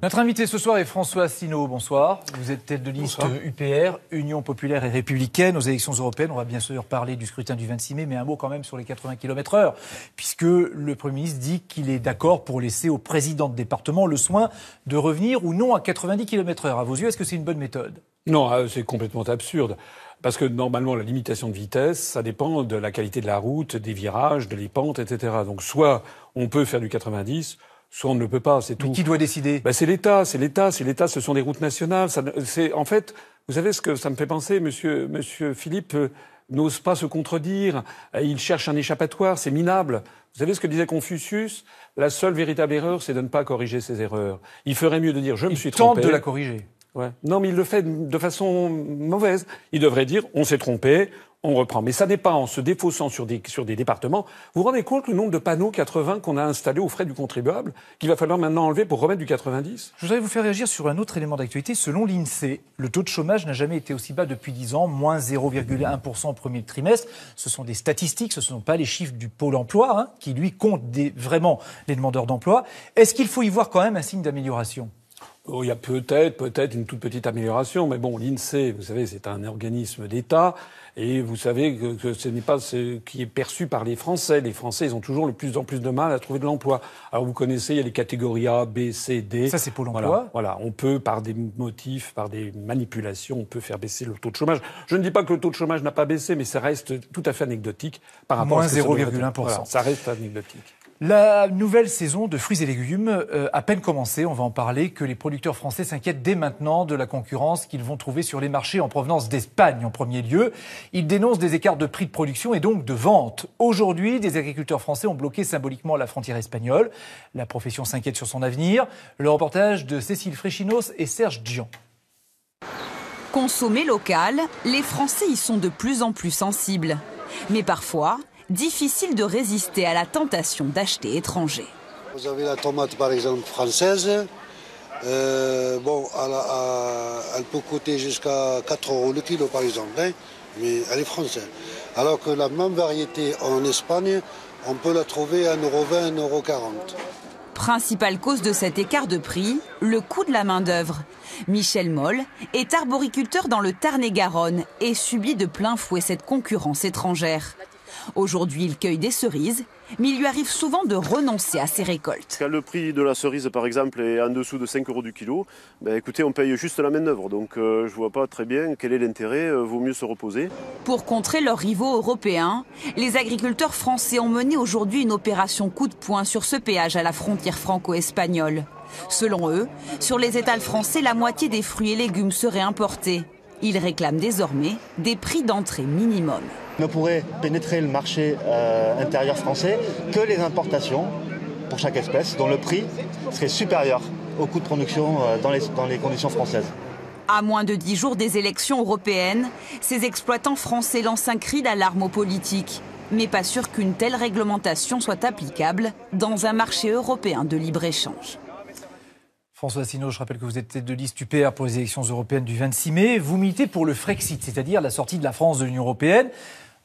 Notre invité ce soir est François Asselineau. Bonsoir. Vous êtes tête de liste UPR, Union populaire et républicaine, aux élections européennes. On va bien sûr parler du scrutin du 26 mai, mais un mot quand même sur les 80 km/h, puisque le Premier ministre dit qu'il est d'accord pour laisser au président de département le soin de revenir ou non à 90 km/h. À vos yeux, est-ce que c'est une bonne méthode? Non, euh, c'est complètement absurde. Parce que normalement, la limitation de vitesse, ça dépend de la qualité de la route, des virages, de les pentes, etc. Donc soit on peut faire du 90, soit on ne le peut pas, c'est tout. Mais qui doit décider? Ben, C'est l'État, c'est l'État, c'est l'État, ce sont des routes nationales. C'est En fait, vous savez ce que ça me fait penser, monsieur, monsieur Philippe euh, n'ose pas se contredire, euh, il cherche un échappatoire, c'est minable. Vous savez ce que disait Confucius? La seule véritable erreur, c'est de ne pas corriger ses erreurs. Il ferait mieux de dire je me suis trompé. Il tente de la corriger. Ouais. Non, mais il le fait de façon mauvaise. Il devrait dire on s'est trompé, on reprend. Mais ça n'est pas en se défaussant sur des, sur départements. Vous vous rendez compte le nombre de panneaux 80 qu'on a installés aux frais du contribuable, qu'il va falloir maintenant enlever pour remettre du 90 Je voudrais vous faire réagir sur un autre élément d'actualité. Selon l'INSEE, le taux de chômage n'a jamais été aussi bas depuis 10 ans, moins 0,1% au premier trimestre. Ce sont des statistiques, ce ne sont pas les chiffres du pôle emploi, hein, qui lui compte vraiment les demandeurs d'emploi. Est-ce qu'il faut y voir quand même un signe d'amélioration? Oh, il y a peut-être, peut-être une toute petite amélioration, mais bon, l'INSEE, vous savez, c'est un organisme d'État, et vous savez que, ce n'est pas ce qui est perçu par les Français. Les Français, ils ont toujours le plus en plus de mal à trouver de l'emploi. Alors vous connaissez, il y a les catégories A, B, C, D. Ça, c'est pour l'emploi. Voilà, voilà, on peut, par des motifs, par des manipulations, on peut faire baisser le taux de chômage. Je ne dis pas que le taux de chômage n'a pas baissé, mais ça reste tout à fait anecdotique par rapport Moins à 0,1%. ça reste anecdotique. La nouvelle saison de fruits et légumes euh, a peine commencé, on va en parler, que les producteurs français s'inquiètent dès maintenant de la concurrence qu'ils vont trouver sur les marchés en provenance d'Espagne en premier lieu. Ils dénoncent des écarts de prix de production et donc de vente. Aujourd'hui, des agriculteurs français ont bloqué symboliquement la frontière espagnole. La profession s'inquiète sur son avenir. Le reportage de Cécile Fréchinos et Serge Dian. Consommer local, les Français y sont de plus en plus sensibles. Mais parfois, difficile de résister à la tentation d'acheter étranger. Vous avez la tomate par exemple française. Euh, bon, elle, peut coûter jusqu'à 4 euros le kilo par exemple, hein, mais elle est française. Alors que la même variété en Espagne, on peut la trouver à 1,20€, 1,40€. Principale cause de cet écart de prix, le coût de la main-d'œuvre. Michel Moll est arboriculteur dans le Tarn-et-Garonne et subit de plein fouet cette concurrence étrangère. Aujourd'hui, il cueille des cerises, mais il lui arrive souvent de renoncer à ses récoltes. Quand le prix de la cerise, par exemple, est en dessous de 5 euros du kilo, ben, écoutez, on paye juste la main-d'œuvre. Donc euh, je ne vois pas très bien quel est l'intérêt, euh, vaut mieux se reposer. Pour contrer leurs rivaux européens, les agriculteurs français ont mené aujourd'hui une opération coup de poing sur ce péage à la frontière franco-espagnole. Selon eux, sur les étals français, la moitié des fruits et légumes seraient importés. Ils réclament désormais des prix d'entrée minimum ne pourrait pénétrer le marché euh, intérieur français que les importations pour chaque espèce, dont le prix serait supérieur au coût de production euh, dans, les, dans les conditions françaises. À moins de dix jours des élections européennes, ces exploitants français lancent un cri d'alarme aux politiques. Mais pas sûr qu'une telle réglementation soit applicable dans un marché européen de libre-échange. François Asselineau, je rappelle que vous êtes de liste UPR pour les élections européennes du 26 mai. Vous militez pour le Frexit, c'est-à-dire la sortie de la France de l'Union européenne.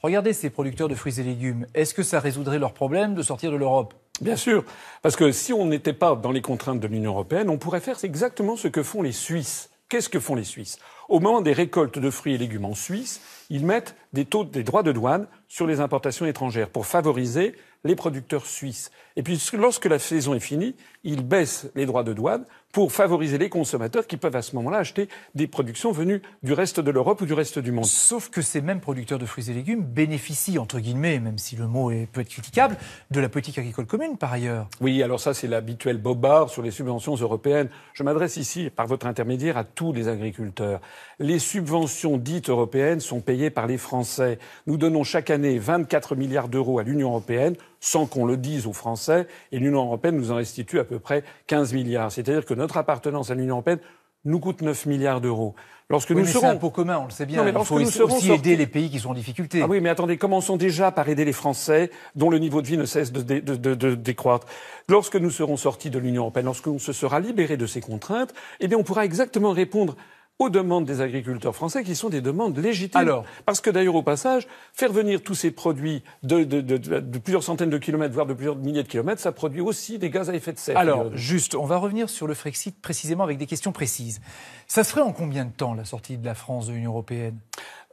Regardez ces producteurs de fruits et légumes. Est-ce que ça résoudrait leur problème de sortir de l'Europe? Bien sûr, parce que si on n'était pas dans les contraintes de l'Union européenne, on pourrait faire exactement ce que font les Suisses. Qu'est-ce que font les Suisses? Au moment des récoltes de fruits et légumes en Suisse, ils mettent des taux, des droits de douane sur les importations étrangères pour favoriser les producteurs suisses. Et puis, lorsque la saison est finie, ils baissent les droits de douane pour favoriser les consommateurs qui peuvent à ce moment-là acheter des productions venues du reste de l'Europe ou du reste du monde. Sauf que ces mêmes producteurs de fruits et légumes bénéficient, entre guillemets, même si le mot est, peut être critiquable, de la politique agricole commune par ailleurs. Oui, alors ça c'est l'habituel bobard sur les subventions européennes. Je m'adresse ici, par votre intermédiaire, à tous les agriculteurs. Les subventions dites européennes sont payées par les Français. Nous donnons chaque année 24 milliards d'euros à l'Union européenne sans qu'on le dise aux Français, et l'Union européenne nous en restitue à peu près 15 milliards. C'est-à-dire que notre appartenance à l'Union européenne nous coûte 9 milliards d'euros. Lorsque nous serons... un pot commun, on le sait bien. mais Il faut aussi aider les pays qui sont en difficulté. Ah oui, mais attendez, commençons déjà par aider les Français, dont le niveau de vie ne cesse de, de décroître. Lorsque nous serons sortis de l'Union européenne, lorsque l'on se sera libéré de ces contraintes, eh bien, on pourra exactement répondre aux demandes des agriculteurs français qui sont des demandes légitimes. Alors Parce que d'ailleurs, au passage, faire venir tous ces produits de, de, de, de, plusieurs centaines de kilomètres, voire de plusieurs milliers de kilomètres, ça produit aussi des gaz à effet de serre. Alors, juste, on va revenir sur le Frexit précisément avec des questions précises. Ça se ferait en combien de temps, la sortie de la France de l'Union européenne?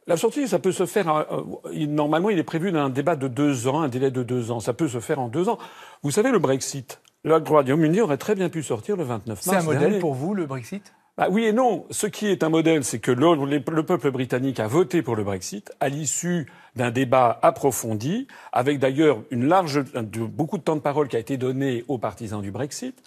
La sortie, ça peut se faire. Euh, normalement, il est prévu d'un débat de deux ans, un délai de deux ans. Ça peut se faire en deux ans. Vous savez, le Brexit, le Royaume-Uni aurait très bien pu sortir le 29 mars. C'est un modèle pour vous, le Brexit? Bah oui et non. Ce qui est un modèle, c'est que le, le, peuple britannique a voté pour le Brexit à l'issue d'un débat approfondi, avec d'ailleurs une large, beaucoup de temps de parole qui a été donné aux partisans du Brexit.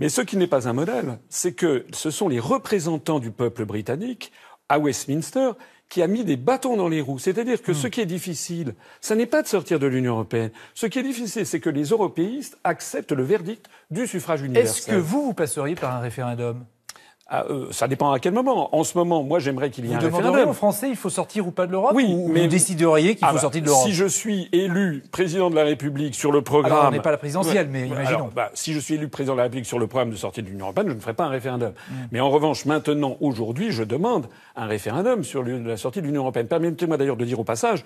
Mais ce qui n'est pas un modèle, c'est que ce sont les représentants du peuple britannique à Westminster qui a mis des bâtons dans les roues. C'est-à-dire que hmm. ce qui est difficile, ce n'est pas de sortir de l'Union européenne. Ce qui est difficile, c'est que les européistes acceptent le verdict du suffrage universel. Est-ce que vous, vous passeriez par un référendum? Ah, euh, ça dépend à quel moment. En ce moment, moi, j'aimerais qu'il y ait un référendum. aux Français, il faut sortir ou pas de l'Europe Oui, mais vous décideriez qu'il faut ah bah, sortir de l'Europe. Si je suis élu président de la République sur le programme, alors on n'est pas la présidentielle, mais imaginons. bah, si je suis élu président de la République sur le programme de sortie de l'Union européenne, je ne ferai pas un référendum. Mm. Mais en revanche, maintenant, aujourd'hui, je demande un référendum sur la sortie de l'Union européenne. Permettez-moi d'ailleurs de dire au passage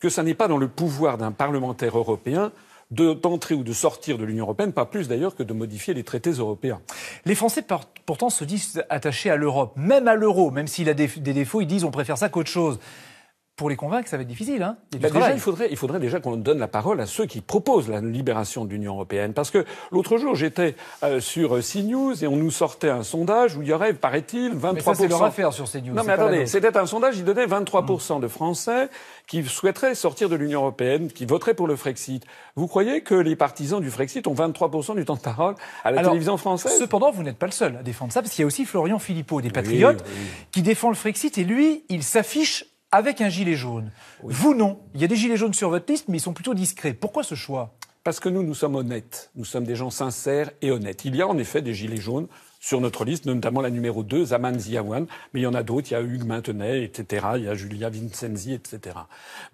que ça n'est pas dans le pouvoir d'un parlementaire européen d'entrer ou de sortir de l'Union européenne, pas plus d'ailleurs que de modifier les traités européens. Les Français pourtant se disent attachés à l'Europe, même à l'euro, même s'il a des, défauts, ils disent on préfère ça qu'autre chose pour les convaincre, ça va être difficile. Hein bah, déjà, il faudrait, il faudrait déjà qu'on donne la parole à ceux qui proposent la libération de l'Union européenne. Parce que l'autre jour, j'étais euh, sur euh, CNews et on nous sortait un sondage où il y aurait, paraît-il, 23%. Mais ça, c'est leur affaire sur CNews. Non, mais attendez, c'était un sondage, il donnait 23% de Français qui souhaiteraient sortir de l'Union européenne, qui voteraient pour le Frexit. Vous croyez que les partisans du Frexit ont 23% du temps de parole à la télévision française? Cependant, vous n'êtes pas le seul à défendre ça, parce qu'il y a aussi Florian Philippot, des Patriotes, qui défend le Frexit, et lui, il s'affiche avec un gilet jaune. Vous, non. Il y a des gilets jaunes sur votre liste, mais ils sont plutôt discrets. Pourquoi ce choix? Parce que nous, nous sommes honnêtes. Nous sommes des gens sincères et honnêtes. Il y a en effet des gilets jaunes sur notre liste, notamment la numéro 2, Zaman Ziawan, mais il y en a d'autres, il y a Hugues Maintenay, etc., il y a Julia Vincenzi, etc.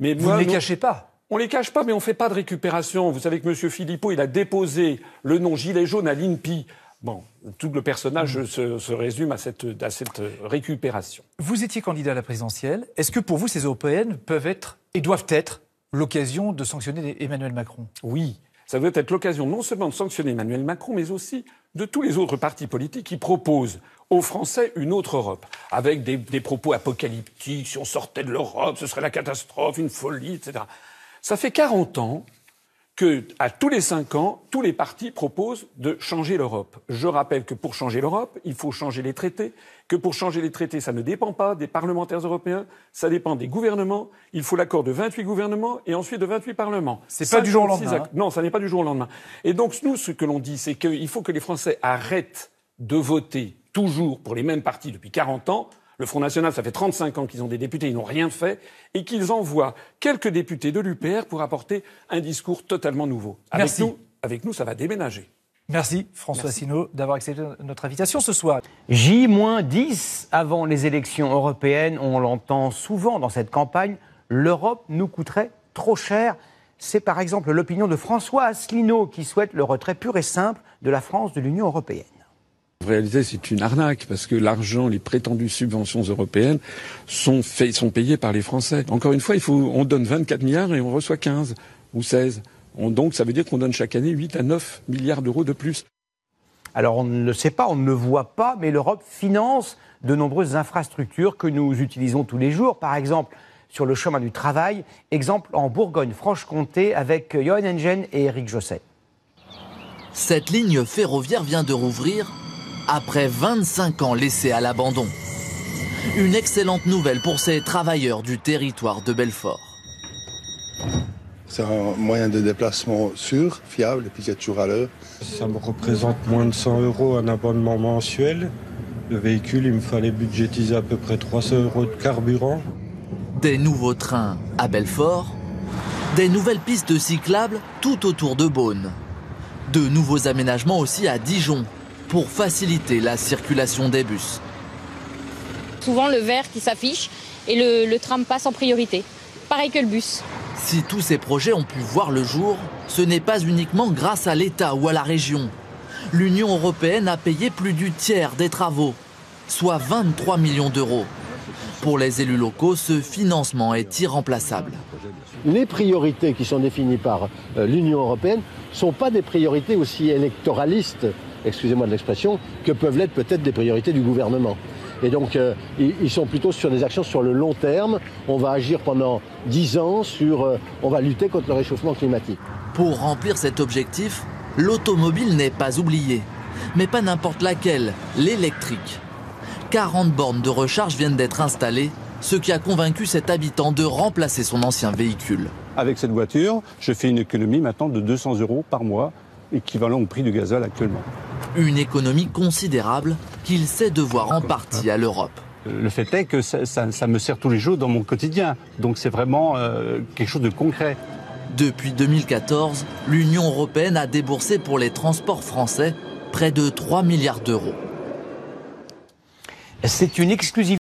Mais Vous ne les cachez pas on les cache pas, mais on fait pas de récupération. Vous savez que M. Philippot, il a déposé le nom gilet jaune à l'INPI Bon, tout le personnage mm. se, résume à cette, récupération. Vous étiez candidat à la présidentielle. Est-ce que pour vous, ces européennes peuvent être et doivent être l'occasion de sanctionner Emmanuel Macron? Oui. Ça doit être l'occasion non seulement de sanctionner Emmanuel Macron, mais aussi de tous les autres partis politiques qui proposent aux Français une autre Europe, avec des, des propos apocalyptiques, si on sortait de l'Europe, ce serait la catastrophe, une folie, etc. Ça fait 40 ans que, à tous les cinq ans, tous les partis proposent de changer l'Europe. Je rappelle que pour changer l'Europe, il faut changer les traités, que pour changer les traités, ça ne dépend pas des parlementaires européens, ça dépend des gouvernements. Il faut l'accord de 28 gouvernements et ensuite de 28 parlements. C'est pas du jour au lendemain. Hein. Non, ça n'est pas du jour au lendemain. Et donc, nous, ce que l'on dit, c'est qu'il faut que les Français arrêtent de voter toujours pour les mêmes partis depuis 40 ans le Front National, ça fait 35 ans qu'ils ont des députés, ils n'ont rien fait, et qu'ils envoient quelques députés de l'UPR pour apporter un discours totalement nouveau. Avec nous, avec nous, ça va déménager. Merci François Sinaud d'avoir accepté notre invitation ce soir. J-10 avant les élections européennes, on l'entend souvent dans cette campagne, l'Europe nous coûterait trop cher. C'est par exemple l'opinion de François Asselineau qui souhaite le retrait pur et simple de la France de l'Union européenne. En réalité, c'est une arnaque parce que l'argent, les prétendues subventions européennes sont, sont payées par les Français. Encore une fois, il faut, on donne 24 milliards et on reçoit 15 ou 16. donc, ça veut dire qu'on donne chaque année 8 à 9 milliards d'euros de plus. Alors, on ne le sait pas, on ne le voit pas, mais l'Europe finance de nombreuses infrastructures que nous utilisons tous les jours. Par exemple, sur le chemin du travail. Exemple en Bourgogne-Franche-Comté avec Johan Engen et Eric Josset. Cette ligne ferroviaire vient de rouvrir après 25 ans laissés à l'abandon. Une excellente nouvelle pour ces travailleurs du territoire de Belfort. C'est un moyen de déplacement sûr, fiable et puis c'est toujours à l'heure. Ça me représente moins de 100 euros un abonnement mensuel. Le véhicule, il me fallait budgétiser à peu près 300 euros de carburant. Des nouveaux trains à Belfort, des nouvelles pistes cyclables tout autour de Beaune. De nouveaux aménagements aussi à Dijon, pour faciliter la circulation des bus. Souvent le vert qui s'affiche et le, tram passe en priorité. Pareil que le bus. Si tous ces projets ont pu voir le jour, ce n'est pas uniquement grâce à l'État ou à la région. L'Union européenne a payé plus du tiers des travaux. soit 23 millions d'euros. Pour les élus locaux, ce financement est irremplaçable. Les priorités qui sont définies par euh, l'Union européenne ne sont pas des priorités aussi électoralistes, excusez-moi de l'expression, que peuvent l'être peut-être des priorités du gouvernement. Et donc, euh, ils sont plutôt sur des actions sur le long terme. On va agir pendant 10 ans sur. Euh, on va lutter contre le réchauffement climatique. Pour remplir cet objectif, l'automobile n'est pas oubliée. Mais pas n'importe laquelle, l'électrique. 40 bornes de recharge viennent d'être installées, ce qui a convaincu cet habitant de remplacer son ancien véhicule. Avec cette voiture, je fais une économie maintenant de 200 euros par mois, équivalent au prix du gazole actuellement. Une économie considérable qu'il sait devoir en partie à l'Europe. Le fait est que ça, ça- ça me sert tous les jours dans mon quotidien. Donc c'est vraiment euh, quelque chose de concret. Depuis 2014, l'Union européenne a déboursé pour les transports français près de 3 milliards d'euros. C'est une exclusivité.